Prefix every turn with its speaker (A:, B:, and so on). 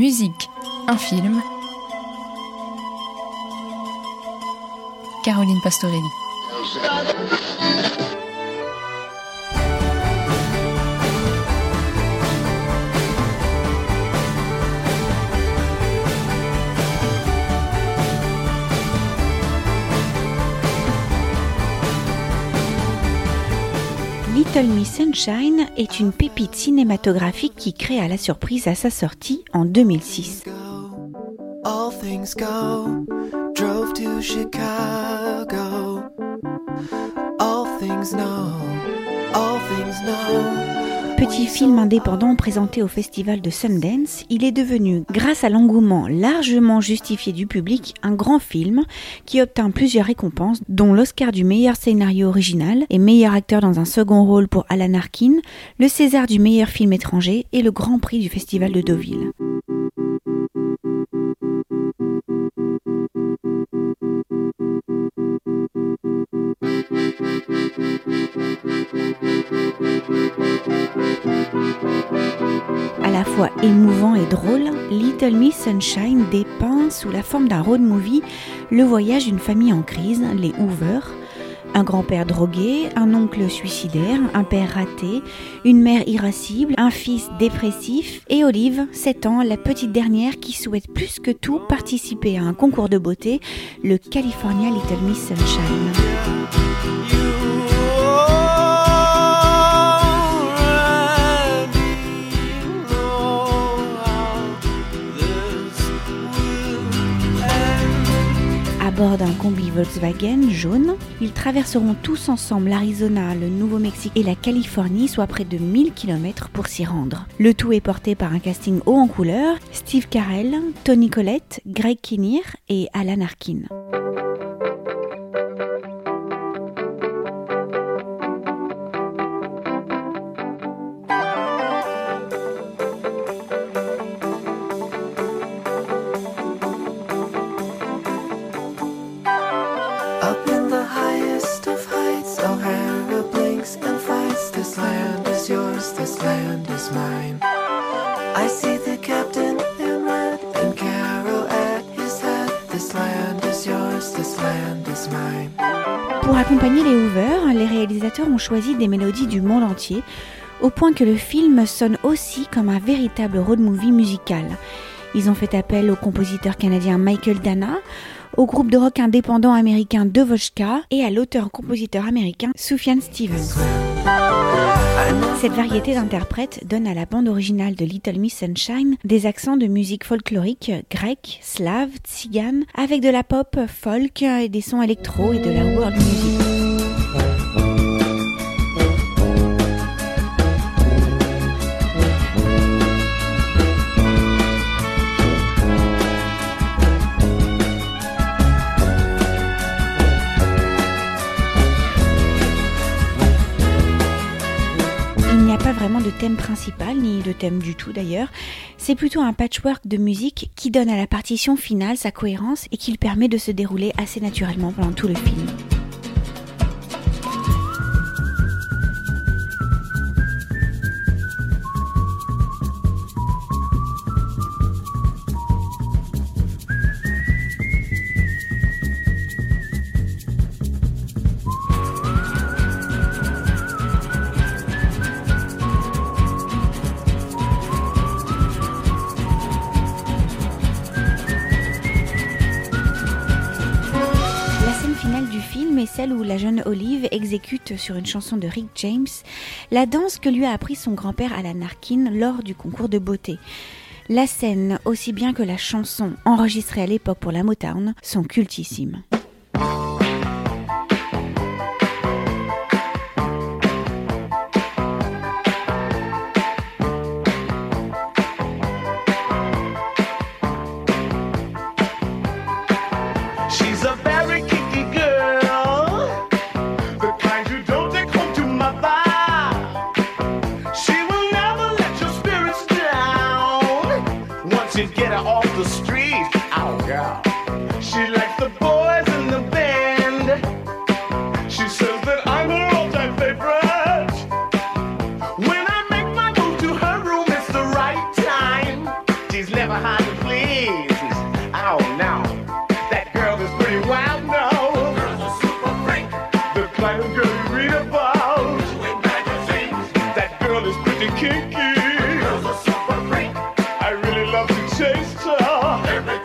A: Musique, un film. Caroline Pastorelli.
B: Little Miss Sunshine est une pépite cinématographique qui crée à la surprise à sa sortie en 2006.
C: All things go, drove to Chicago. All things know, all things know.
B: Petit film indépendant présenté au festival de Sundance, il est devenu, grâce à l'engouement largement justifié du public, un grand film qui obtint plusieurs récompenses, dont l'Oscar du meilleur scénario original et meilleur acteur dans un second rôle pour Alan Arkin, le César du meilleur film étranger et le Grand Prix du festival de Deauville. À la fois émouvant et drôle, Little Miss Sunshine dépeint sous la forme d'un road movie le voyage d'une famille en crise, les Hoover. Un grand-père drogué, un oncle suicidaire, un père raté, une mère irascible, un fils dépressif et Olive, 7 ans, la petite dernière qui souhaite plus que tout participer à un concours de beauté, le California Little Miss Sunshine. D'un combi Volkswagen jaune, ils traverseront tous ensemble l'Arizona, le Nouveau-Mexique et la Californie, soit près de 1000 km pour s'y rendre. Le tout est porté par un casting haut en couleur, Steve Carell, Tony Collette, Greg Kinnear et Alan Arkin. Pour accompagner les Hoover, les réalisateurs ont choisi des mélodies du monde entier, au point que le film sonne aussi comme un véritable road movie musical. Ils ont fait appel au compositeur canadien Michael Dana, au groupe de rock indépendant américain Devoshka et à l'auteur-compositeur américain Sufjan Stevens. Cette variété d'interprètes donne à la bande originale de Little Miss Sunshine des accents de musique folklorique grecque, slave, tzigane, avec de la pop, folk et des sons électro et de la world music. Thème principal, ni de thème du tout d'ailleurs. C'est plutôt un patchwork de musique qui donne à la partition finale sa cohérence et qui le permet de se dérouler assez naturellement pendant tout le film. Est celle où la jeune Olive exécute sur une chanson de Rick James la danse que lui a appris son grand-père Alan Arkin lors du concours de beauté. La scène, aussi bien que la chanson enregistrée à l'époque pour la Motown, sont cultissimes.
D: to get her off the street. Oh, girl, She likes the boys in the band. She says that I'm her all time favorite. When I make my move to her room, it's the right time. She's never hard to please. Oh, no. That girl is pretty wild, no. Girl's a super freak. The kind of girl you read about. in magazines. That girl is pretty kinky. Every